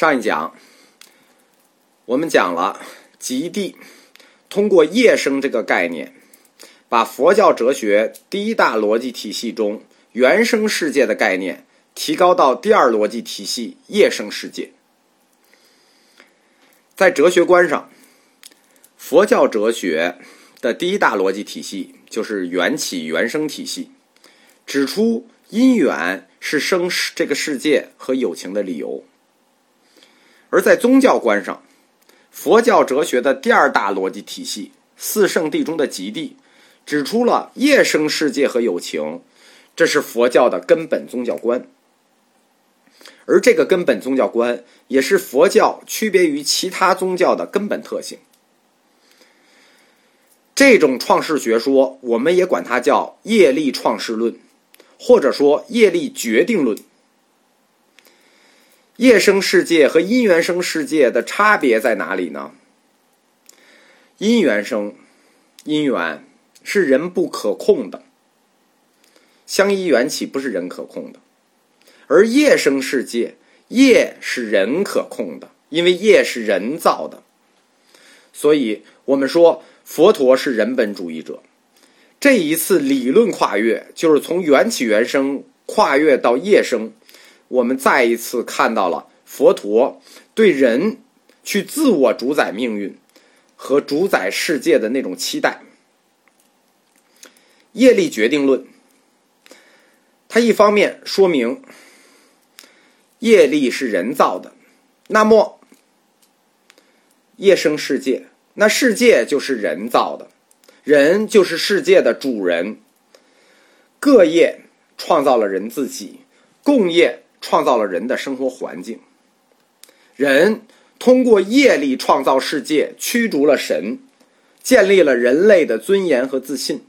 上一讲我们讲了极地通过业生这个概念，把佛教哲学第一大逻辑体系中原生世界的概念提高到第二逻辑体系业生世界。在哲学观上，佛教哲学的第一大逻辑体系就是缘起缘生体系，指出因缘是生这个世界和友情的理由。而在宗教观上，佛教哲学的第二大逻辑体系四圣谛中的极地，指出了业生世界和有情，这是佛教的根本宗教观。而这个根本宗教观，也是佛教区别于其他宗教的根本特性。这种创世学说，我们也管它叫业力创世论，或者说业力决定论。业生世界和因缘生世界的差别在哪里呢？因缘生，因缘是人不可控的，相依缘起不是人可控的；而业生世界，业是人可控的，因为业是人造的。所以我们说佛陀是人本主义者。这一次理论跨越，就是从缘起缘生跨越到业生。我们再一次看到了佛陀对人去自我主宰命运和主宰世界的那种期待。业力决定论，它一方面说明业力是人造的，那么业生世界，那世界就是人造的，人就是世界的主人，各业创造了人自己，共业。创造了人的生活环境，人通过业力创造世界，驱逐了神，建立了人类的尊严和自信。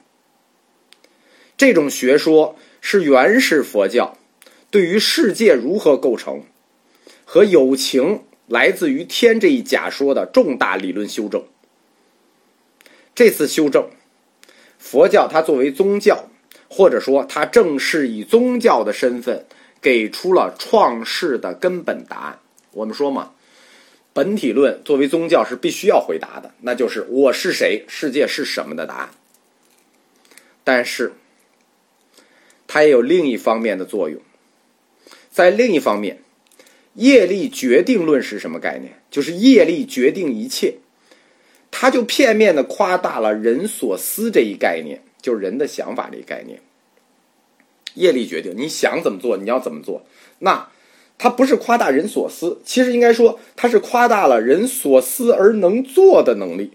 这种学说是原始佛教对于世界如何构成和有情来自于天这一假说的重大理论修正。这次修正，佛教它作为宗教，或者说它正是以宗教的身份。给出了创世的根本答案。我们说嘛，本体论作为宗教是必须要回答的，那就是我是谁，世界是什么的答案。但是，它也有另一方面的作用。在另一方面，业力决定论是什么概念？就是业力决定一切，它就片面的夸大了人所思这一概念，就是人的想法这一概念。业力决定你想怎么做，你要怎么做。那它不是夸大人所思，其实应该说它是夸大了人所思而能做的能力。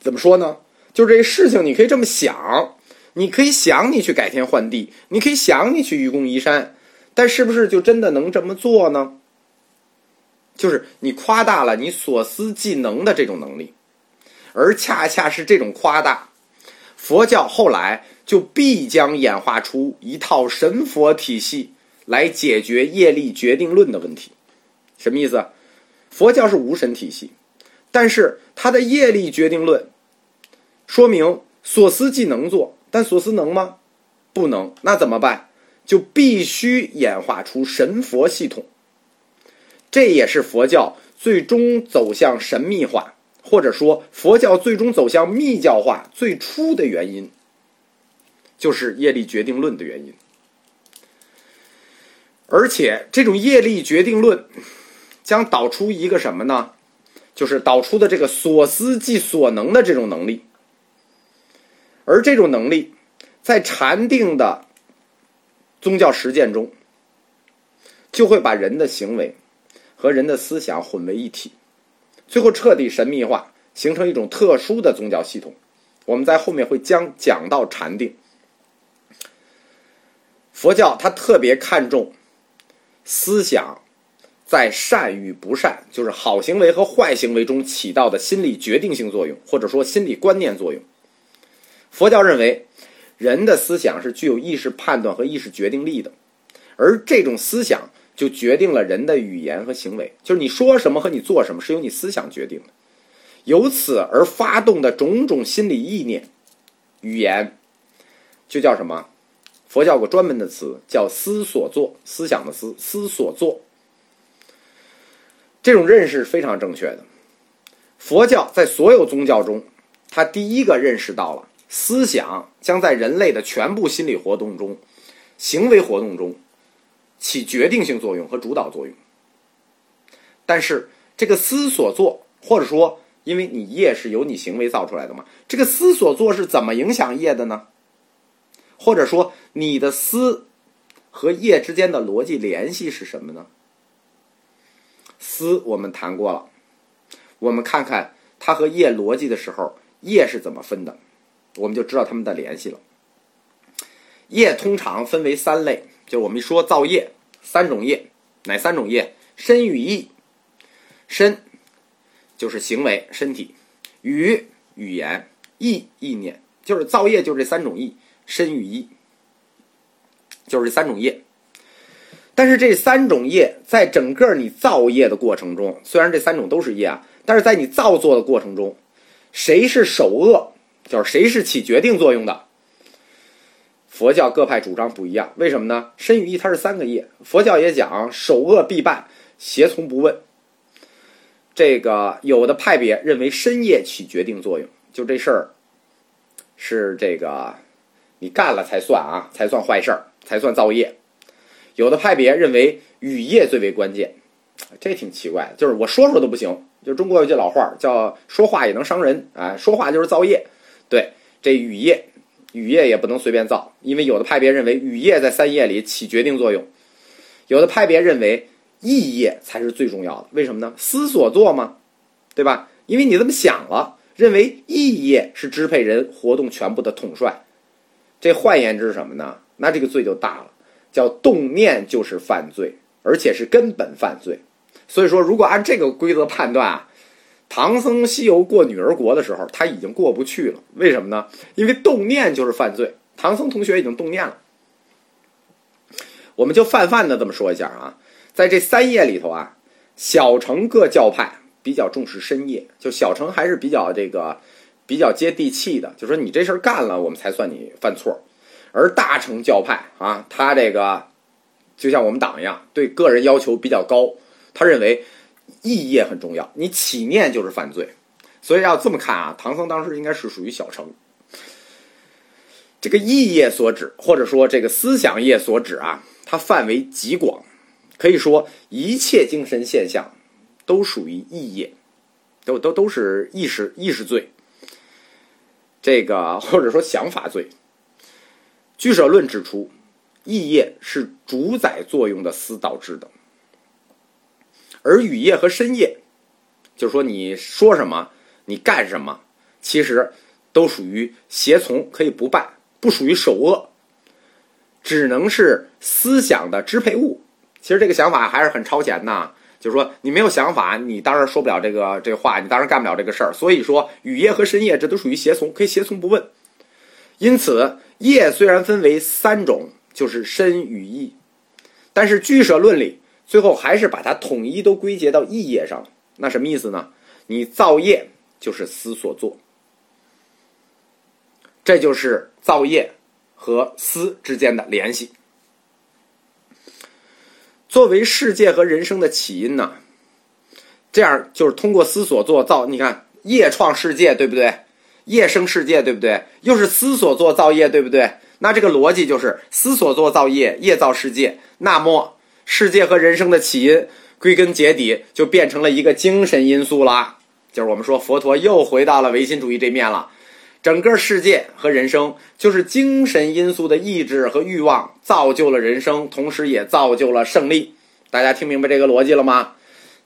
怎么说呢？就这事情你可以这么想，你可以想你去改天换地，你可以想你去愚公移山，但是不是就真的能这么做呢？就是你夸大了你所思即能的这种能力，而恰恰是这种夸大，佛教后来。就必将演化出一套神佛体系来解决业力决定论的问题，什么意思？佛教是无神体系，但是它的业力决定论说明所思即能做，但所思能吗？不能。那怎么办？就必须演化出神佛系统。这也是佛教最终走向神秘化，或者说佛教最终走向密教化最初的原因。就是业力决定论的原因，而且这种业力决定论将导出一个什么呢？就是导出的这个所思即所能的这种能力，而这种能力在禅定的宗教实践中，就会把人的行为和人的思想混为一体，最后彻底神秘化，形成一种特殊的宗教系统。我们在后面会将讲到禅定。佛教它特别看重思想在善与不善，就是好行为和坏行为中起到的心理决定性作用，或者说心理观念作用。佛教认为，人的思想是具有意识判断和意识决定力的，而这种思想就决定了人的语言和行为，就是你说什么和你做什么是由你思想决定的，由此而发动的种种心理意念、语言，就叫什么？佛教有个专门的词叫“思所作”，思想的思，思所作。这种认识非常正确的。佛教在所有宗教中，他第一个认识到了思想将在人类的全部心理活动中、行为活动中起决定性作用和主导作用。但是，这个思所作，或者说，因为你业是由你行为造出来的嘛，这个思所作是怎么影响业的呢？或者说，你的思和业之间的逻辑联系是什么呢？思我们谈过了，我们看看它和业逻辑的时候，业是怎么分的，我们就知道它们的联系了。业通常分为三类，就我们说造业，三种业，哪三种业？身与意。身就是行为，身体；语语言；意意念，就是造业，就这三种意。身与意就是这三种业。但是这三种业在整个你造业的过程中，虽然这三种都是业啊，但是在你造作的过程中，谁是首恶？就是谁是起决定作用的？佛教各派主张不一样，为什么呢？身语意它是三个业，佛教也讲首恶必办，邪从不问。这个有的派别认为身业起决定作用，就这事儿是这个你干了才算啊，才算坏事儿，才算造业。有的派别认为雨业最为关键，这挺奇怪的，就是我说说都不行。就中国有句老话叫“说话也能伤人”，啊，说话就是造业。对，这雨业，雨业也不能随便造，因为有的派别认为雨业在三业里起决定作用，有的派别认为。意业才是最重要的，为什么呢？思所作嘛，对吧？因为你这么想了，认为意业是支配人活动全部的统帅。这换言之是什么呢？那这个罪就大了，叫动念就是犯罪，而且是根本犯罪。所以说，如果按这个规则判断啊，唐僧西游过女儿国的时候，他已经过不去了。为什么呢？因为动念就是犯罪，唐僧同学已经动念了。我们就泛泛的这么说一下啊。在这三业里头啊，小乘各教派比较重视深业，就小乘还是比较这个比较接地气的，就说你这事儿干了，我们才算你犯错。而大乘教派啊，他这个就像我们党一样，对个人要求比较高，他认为意业很重要，你起念就是犯罪。所以要这么看啊，唐僧当时应该是属于小乘。这个意业所指，或者说这个思想业所指啊，它范围极广。可以说，一切精神现象都属于意业，都都都是意识意识罪。这个或者说想法罪。居舍论指出，意业是主宰作用的思导致的，而语业和身业，就是说你说什么，你干什么，其实都属于胁从，可以不办，不属于首恶，只能是思想的支配物。其实这个想法还是很超前的，就是说你没有想法，你当然说不了这个这话，你当然干不了这个事儿。所以说，雨夜和深夜这都属于胁从，可以胁从不问。因此，业虽然分为三种，就是身与意，但是俱舍论里最后还是把它统一都归结到意业上。那什么意思呢？你造业就是思所作，这就是造业和思之间的联系。作为世界和人生的起因呢，这样就是通过思所作造。你看，业创世界，对不对？业生世界，对不对？又是思所作造业，对不对？那这个逻辑就是思所作造业，业造世界。那么，世界和人生的起因，归根结底就变成了一个精神因素了。就是我们说，佛陀又回到了唯心主义这面了。整个世界和人生就是精神因素的意志和欲望造就了人生，同时也造就了胜利。大家听明白这个逻辑了吗？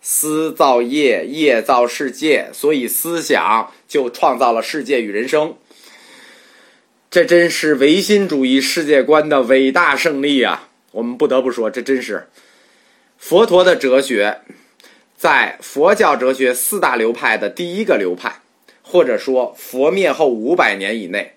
思造业，业造世界，所以思想就创造了世界与人生。这真是唯心主义世界观的伟大胜利啊！我们不得不说，这真是佛陀的哲学，在佛教哲学四大流派的第一个流派。或者说，佛灭后五百年以内，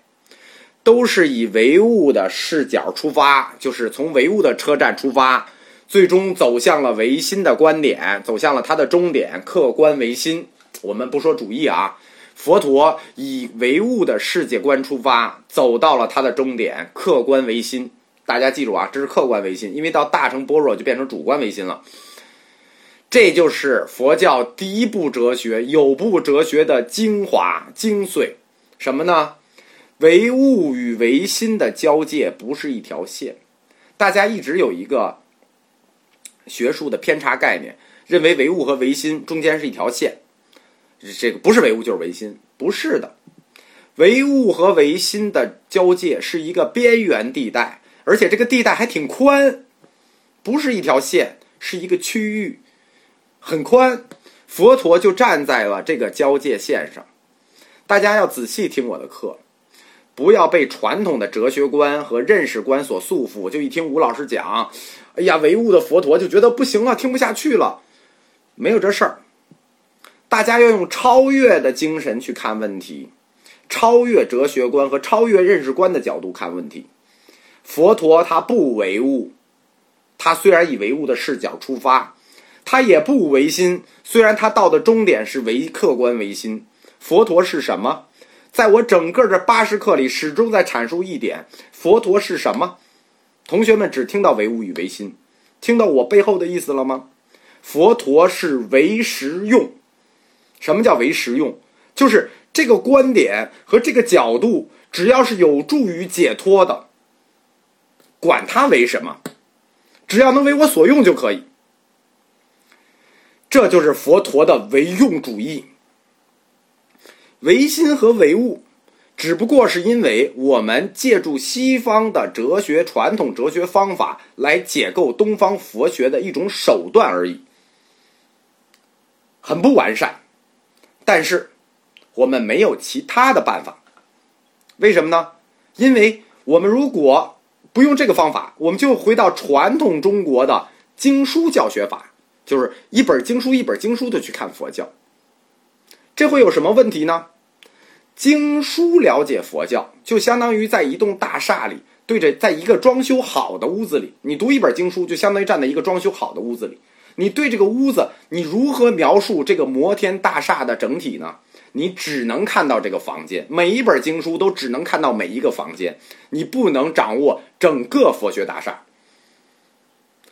都是以唯物的视角出发，就是从唯物的车站出发，最终走向了唯心的观点，走向了它的终点——客观唯心。我们不说主义啊，佛陀以唯物的世界观出发，走到了它的终点——客观唯心。大家记住啊，这是客观唯心，因为到大乘般若就变成主观唯心了。这就是佛教第一部哲学有部哲学的精华精髓。什么呢？唯物与唯心的交界不是一条线。大家一直有一个学术的偏差概念，认为唯物和唯心中间是一条线。这个不是唯物就是唯心，不是的。唯物和唯心的交界是一个边缘地带，而且这个地带还挺宽，不是一条线，是一个区域。很宽，佛陀就站在了这个交界线上。大家要仔细听我的课，不要被传统的哲学观和认识观所束缚。就一听吴老师讲，哎呀，唯物的佛陀就觉得不行了，听不下去了。没有这事儿，大家要用超越的精神去看问题，超越哲学观和超越认识观的角度看问题。佛陀他不唯物，他虽然以唯物的视角出发。他也不唯心，虽然他到的终点是唯客观唯心。佛陀是什么？在我整个这八十课里，始终在阐述一点：佛陀是什么？同学们只听到唯物与唯心，听到我背后的意思了吗？佛陀是唯实用。什么叫唯实用？就是这个观点和这个角度，只要是有助于解脱的，管它为什么，只要能为我所用就可以。这就是佛陀的唯用主义，唯心和唯物，只不过是因为我们借助西方的哲学传统哲学方法来解构东方佛学的一种手段而已，很不完善。但是我们没有其他的办法，为什么呢？因为我们如果不用这个方法，我们就回到传统中国的经书教学法。就是一本经书一本经书的去看佛教，这会有什么问题呢？经书了解佛教，就相当于在一栋大厦里对着，在一个装修好的屋子里，你读一本经书，就相当于站在一个装修好的屋子里。你对这个屋子，你如何描述这个摩天大厦的整体呢？你只能看到这个房间，每一本经书都只能看到每一个房间，你不能掌握整个佛学大厦。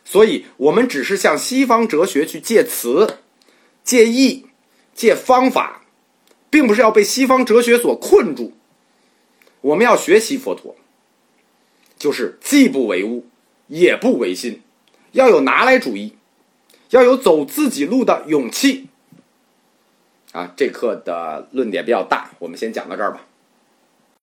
所以，我们只是向西方哲学去借词、借意、借方法，并不是要被西方哲学所困住。我们要学习佛陀，就是既不唯物，也不唯心，要有拿来主义，要有走自己路的勇气。啊，这课的论点比较大，我们先讲到这儿吧。